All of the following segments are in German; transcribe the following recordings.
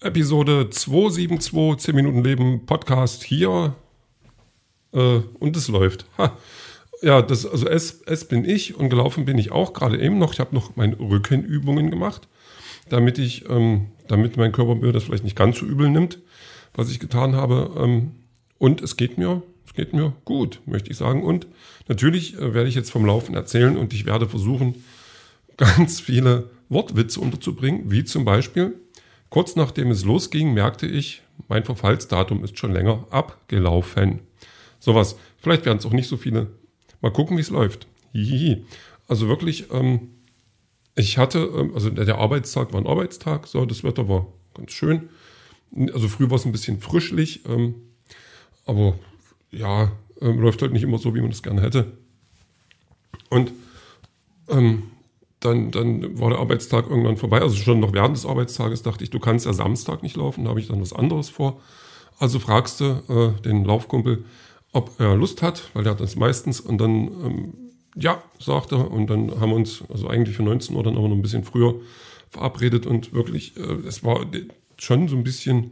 Episode 272, 10 Minuten Leben, Podcast hier. Äh, und es läuft. Ha. Ja, das, also es, es bin ich und gelaufen bin ich auch gerade eben noch. Ich habe noch meine Rückenübungen gemacht, damit ich, ähm, damit mein Körper mir das vielleicht nicht ganz so übel nimmt, was ich getan habe. Ähm, und es geht mir, es geht mir gut, möchte ich sagen. Und natürlich äh, werde ich jetzt vom Laufen erzählen und ich werde versuchen, ganz viele Wortwitze unterzubringen, wie zum Beispiel Kurz nachdem es losging, merkte ich, mein Verfallsdatum ist schon länger abgelaufen. Sowas. Vielleicht werden es auch nicht so viele. Mal gucken, wie es läuft. Hihihi. Also wirklich, ähm, ich hatte, ähm, also der, Arbeitstag war ein Arbeitstag, so, das Wetter war ganz schön. Also früh war es ein bisschen frischlich, ähm, aber ja, ähm, läuft halt nicht immer so, wie man es gerne hätte. Und ähm, dann, dann war der Arbeitstag irgendwann vorbei. Also schon noch während des Arbeitstages dachte ich, du kannst ja Samstag nicht laufen, da habe ich dann was anderes vor. Also fragst du äh, den Laufkumpel, ob er Lust hat, weil der hat das meistens. Und dann, ähm, ja, sagt er. Und dann haben wir uns, also eigentlich für 19 Uhr, dann aber noch ein bisschen früher verabredet. Und wirklich, äh, es war schon so ein bisschen,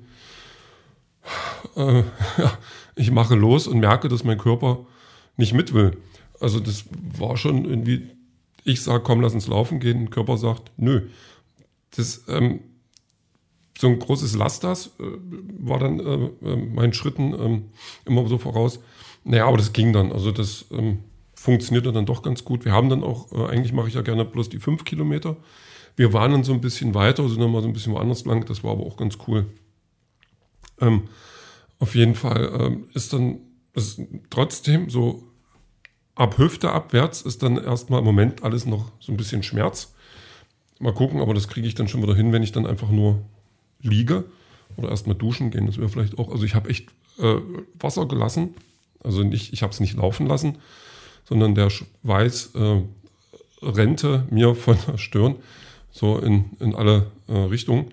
äh, ja, ich mache los und merke, dass mein Körper nicht mit will. Also das war schon irgendwie ich sage, komm, lass uns laufen gehen. Der Körper sagt, nö. Das, ähm, so ein großes Lasters äh, war dann äh, äh, meinen Schritten ähm, immer so voraus. Naja, aber das ging dann. Also das ähm, funktionierte dann doch ganz gut. Wir haben dann auch, äh, eigentlich mache ich ja gerne bloß die fünf Kilometer. Wir waren dann so ein bisschen weiter, sind dann mal so ein bisschen woanders lang. Das war aber auch ganz cool. Ähm, auf jeden Fall ähm, ist dann ist trotzdem so ab Hüfte abwärts ist dann erstmal im Moment alles noch so ein bisschen Schmerz. Mal gucken, aber das kriege ich dann schon wieder hin, wenn ich dann einfach nur liege oder erstmal duschen gehen. Das wäre vielleicht auch. Also ich habe echt äh, Wasser gelassen. Also nicht, ich habe es nicht laufen lassen, sondern der Schweiß äh, rennte mir von der Stirn so in, in alle äh, Richtungen.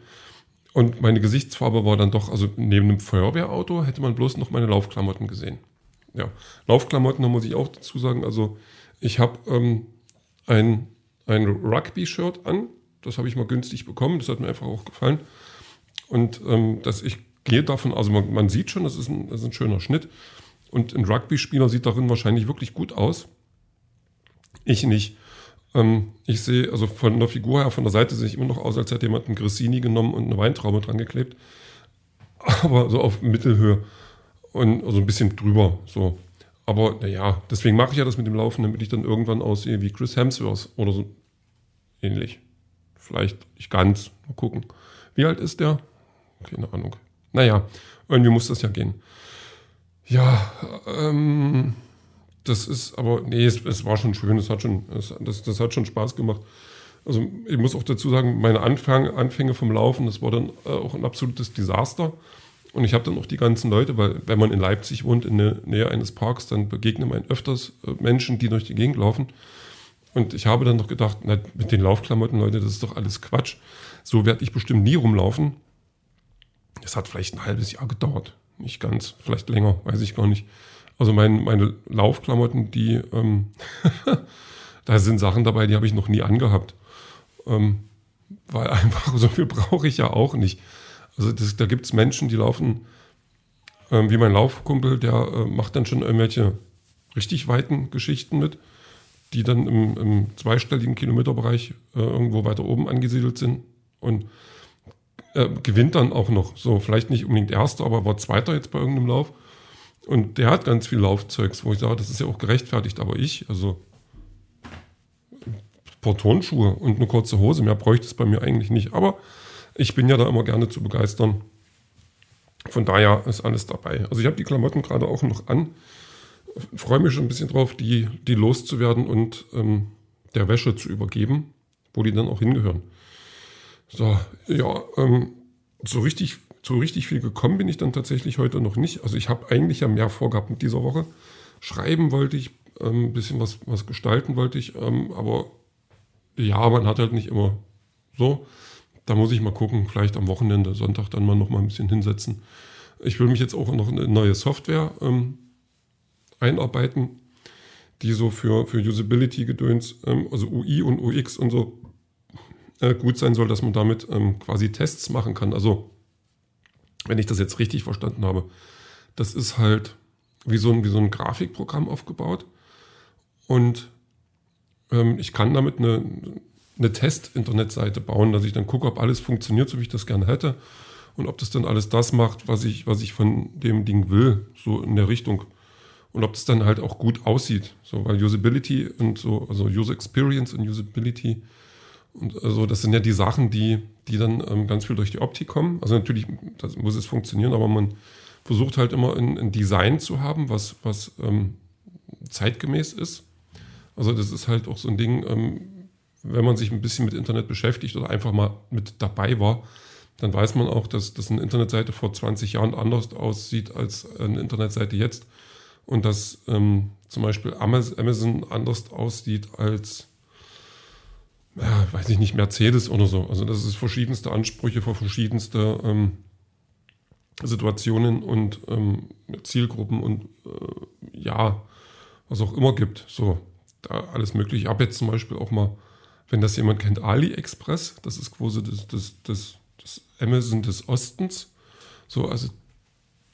Und meine Gesichtsfarbe war dann doch, also neben dem Feuerwehrauto hätte man bloß noch meine Laufklamotten gesehen ja, Laufklamotten, da muss ich auch dazu sagen. Also ich habe ähm, ein, ein Rugby-Shirt an. Das habe ich mal günstig bekommen. Das hat mir einfach auch gefallen. Und ähm, dass ich gehe davon, also man, man sieht schon, das ist, ein, das ist ein schöner Schnitt. Und ein Rugby-Spieler sieht darin wahrscheinlich wirklich gut aus. Ich nicht. Ähm, ich sehe, also von der Figur her, von der Seite sehe ich immer noch aus, als hätte jemand einen Grissini genommen und eine Weintraube dran geklebt. Aber so auf Mittelhöhe und also ein bisschen drüber. So. Aber naja, deswegen mache ich ja das mit dem Laufen, damit ich dann irgendwann aussehe wie Chris Hemsworth oder so ähnlich. Vielleicht nicht ganz. Mal gucken. Wie alt ist der? Keine Ahnung. Naja, irgendwie muss das ja gehen. Ja, ähm, das ist aber, nee, es, es war schon schön, es hat schon, es, das, das hat schon Spaß gemacht. Also ich muss auch dazu sagen, meine Anfang, Anfänge vom Laufen, das war dann äh, auch ein absolutes Desaster. Und ich habe dann auch die ganzen Leute, weil wenn man in Leipzig wohnt, in der Nähe eines Parks, dann begegnen man öfters äh, Menschen, die durch die Gegend laufen. Und ich habe dann noch gedacht, na, mit den Laufklamotten, Leute, das ist doch alles Quatsch. So werde ich bestimmt nie rumlaufen. Das hat vielleicht ein halbes Jahr gedauert. Nicht ganz, vielleicht länger, weiß ich gar nicht. Also mein, meine Laufklamotten, die, ähm, da sind Sachen dabei, die habe ich noch nie angehabt. Ähm, weil einfach so viel brauche ich ja auch nicht. Also das, da gibt es Menschen, die laufen, ähm, wie mein Laufkumpel, der äh, macht dann schon irgendwelche richtig weiten Geschichten mit, die dann im, im zweistelligen Kilometerbereich äh, irgendwo weiter oben angesiedelt sind und äh, gewinnt dann auch noch. So, vielleicht nicht unbedingt Erster, aber war Zweiter jetzt bei irgendeinem Lauf. Und der hat ganz viel Laufzeugs, wo ich sage, das ist ja auch gerechtfertigt, aber ich, also ein paar Turnschuhe und eine kurze Hose, mehr bräuchte es bei mir eigentlich nicht. Aber ich bin ja da immer gerne zu begeistern. Von daher ist alles dabei. Also ich habe die Klamotten gerade auch noch an. Freue mich schon ein bisschen drauf, die, die loszuwerden und ähm, der Wäsche zu übergeben, wo die dann auch hingehören. So, ja, ähm, so richtig, so richtig viel gekommen bin ich dann tatsächlich heute noch nicht. Also ich habe eigentlich ja mehr vorgehabt mit dieser Woche. Schreiben wollte ich, ähm, ein bisschen was, was gestalten wollte ich, ähm, aber ja, man hat halt nicht immer so. Da muss ich mal gucken, vielleicht am Wochenende, Sonntag dann mal noch mal ein bisschen hinsetzen. Ich will mich jetzt auch noch in eine neue Software ähm, einarbeiten, die so für, für Usability-Gedöns, ähm, also UI und UX und so äh, gut sein soll, dass man damit ähm, quasi Tests machen kann. Also wenn ich das jetzt richtig verstanden habe, das ist halt wie so ein, wie so ein Grafikprogramm aufgebaut. Und ähm, ich kann damit eine, eine Test-Internetseite bauen, dass ich dann gucke, ob alles funktioniert, so wie ich das gerne hätte. Und ob das dann alles das macht, was ich, was ich von dem Ding will, so in der Richtung. Und ob das dann halt auch gut aussieht. So, weil Usability und so, also User Experience und Usability und also das sind ja die Sachen, die, die dann ähm, ganz viel durch die Optik kommen. Also natürlich das muss es funktionieren, aber man versucht halt immer ein, ein Design zu haben, was, was ähm, zeitgemäß ist. Also das ist halt auch so ein Ding, ähm, wenn man sich ein bisschen mit Internet beschäftigt oder einfach mal mit dabei war, dann weiß man auch, dass, dass eine Internetseite vor 20 Jahren anders aussieht als eine Internetseite jetzt. Und dass ähm, zum Beispiel Amazon anders aussieht als ja, weiß ich nicht, Mercedes oder so. Also das ist verschiedenste Ansprüche für verschiedenste ähm, Situationen und ähm, Zielgruppen und äh, ja, was auch immer gibt. So, da alles mögliche. Ich habe jetzt zum Beispiel auch mal, wenn das jemand kennt, AliExpress, das ist quasi das, das, das, das Amazon des Ostens. So, also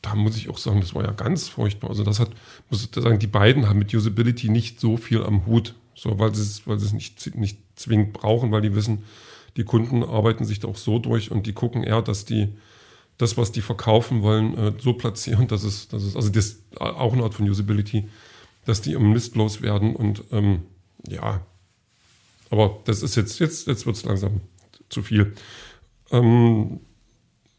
da muss ich auch sagen, das war ja ganz furchtbar. Also das hat, muss ich sagen, die beiden haben mit Usability nicht so viel am Hut. So, weil sie es, weil es nicht, nicht zwingend brauchen, weil die wissen, die Kunden arbeiten sich da auch so durch und die gucken eher, dass die das, was die verkaufen wollen, äh, so platzieren, dass es, dass es, also das auch eine Art von Usability, dass die im Mist werden und ähm, ja, aber das ist jetzt, jetzt, jetzt wird es langsam zu viel. Ähm,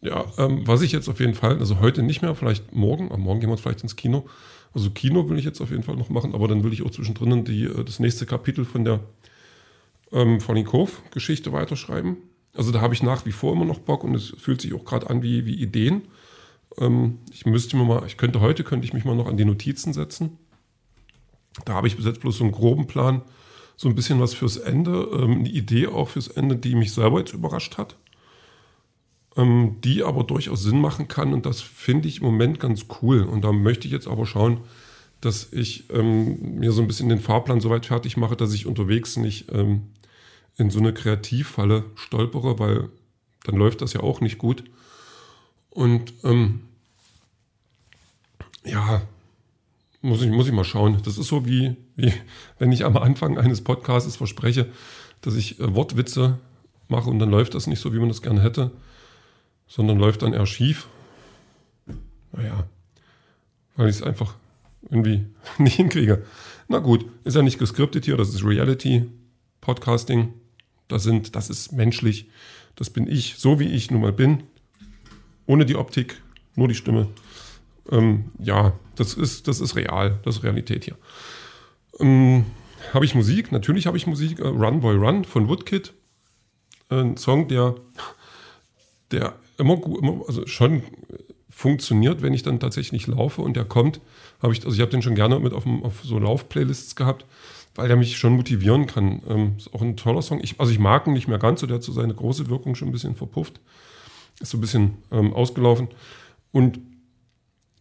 ja, ähm, was ich jetzt auf jeden Fall, also heute nicht mehr, vielleicht morgen, am Morgen gehen wir vielleicht ins Kino, also Kino will ich jetzt auf jeden Fall noch machen, aber dann will ich auch zwischendrin die, äh, das nächste Kapitel von der ähm, von den Cove-Geschichte weiterschreiben. Also da habe ich nach wie vor immer noch Bock und es fühlt sich auch gerade an wie, wie Ideen. Ähm, ich müsste mir mal, ich könnte heute, könnte ich mich mal noch an die Notizen setzen. Da habe ich bis jetzt bloß so einen groben Plan, so ein bisschen was fürs Ende, ähm, eine Idee auch fürs Ende, die mich selber jetzt überrascht hat ähm, die aber durchaus Sinn machen kann. Und das finde ich im Moment ganz cool. Und da möchte ich jetzt aber schauen, dass ich ähm, mir so ein bisschen den Fahrplan so weit fertig mache, dass ich unterwegs nicht ähm, in so eine Kreativfalle stolpere, weil dann läuft das ja auch nicht gut. Und ähm, ja, muss ich, muss ich mal schauen. Das ist so wie, wie wenn ich am Anfang eines Podcasts verspreche, dass ich äh, Wortwitze mache und dann läuft das nicht so, wie man das gerne hätte sondern läuft dann eher schief. Naja, weil ich es einfach irgendwie nicht hinkriege. Na gut, ist ja nicht geskriptet hier, das ist Reality, Podcasting. Das, sind, das ist menschlich, das bin ich, so wie ich nun mal bin. Ohne die Optik, nur die Stimme. Ähm, ja, das ist, das ist real, das ist Realität hier. Ähm, habe ich Musik? Natürlich habe ich Musik. Äh, Run Boy Run von Woodkid. Ein Song, der, der immer, gut, immer also schon funktioniert, wenn ich dann tatsächlich laufe und der kommt, habe ich, also ich habe den schon gerne mit auf, auf so Laufplaylists gehabt, weil der mich schon motivieren kann. Ähm, ist auch ein toller Song. Ich, also ich mag ihn nicht mehr ganz so, der hat so seine große Wirkung schon ein bisschen verpufft. Ist so ein bisschen ähm, ausgelaufen. Und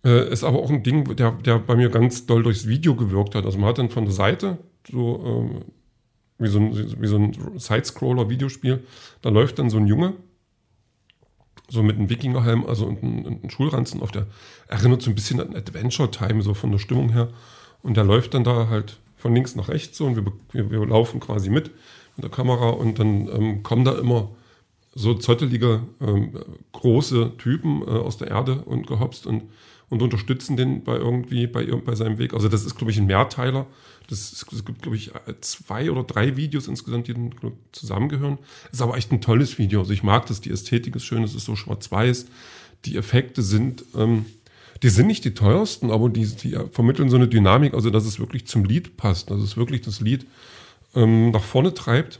äh, ist aber auch ein Ding, der, der bei mir ganz doll durchs Video gewirkt hat. Also man hat dann von der Seite so ähm, wie so ein, wie so ein Sidescroller-Videospiel, da läuft dann so ein Junge so mit einem Wikingerhelm, also und einem Schulranzen auf der, erinnert so ein bisschen an Adventure Time, so von der Stimmung her. Und der läuft dann da halt von links nach rechts so und wir, wir, wir laufen quasi mit mit der Kamera und dann ähm, kommen da immer so zottelige, ähm, große Typen äh, aus der Erde und gehopst und, und unterstützen den bei irgendwie, bei, bei seinem Weg. Also das ist, glaube ich, ein Mehrteiler. Das, es gibt, glaube ich, zwei oder drei Videos insgesamt, die dann zusammengehören. Ist aber echt ein tolles Video. Also ich mag das, die Ästhetik ist schön, es ist so schwarz-weiß. Die Effekte sind, ähm, die sind nicht die teuersten, aber die, die vermitteln so eine Dynamik, also dass es wirklich zum Lied passt, dass es wirklich das Lied ähm, nach vorne treibt,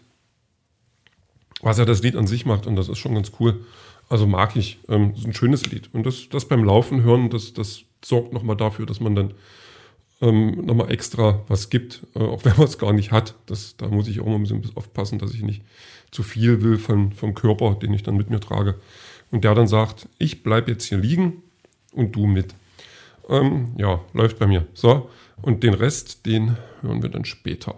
was ja das Lied an sich macht und das ist schon ganz cool. Also mag ich. Ähm, ist ein schönes Lied. Und das, das beim Laufen hören, das, das sorgt nochmal dafür, dass man dann ähm, nochmal extra was gibt, äh, auch wenn man es gar nicht hat. Das, da muss ich auch mal ein bisschen aufpassen, dass ich nicht zu viel will von, vom Körper, den ich dann mit mir trage. Und der dann sagt, ich bleibe jetzt hier liegen und du mit. Ähm, ja, läuft bei mir. So, und den Rest, den hören wir dann später.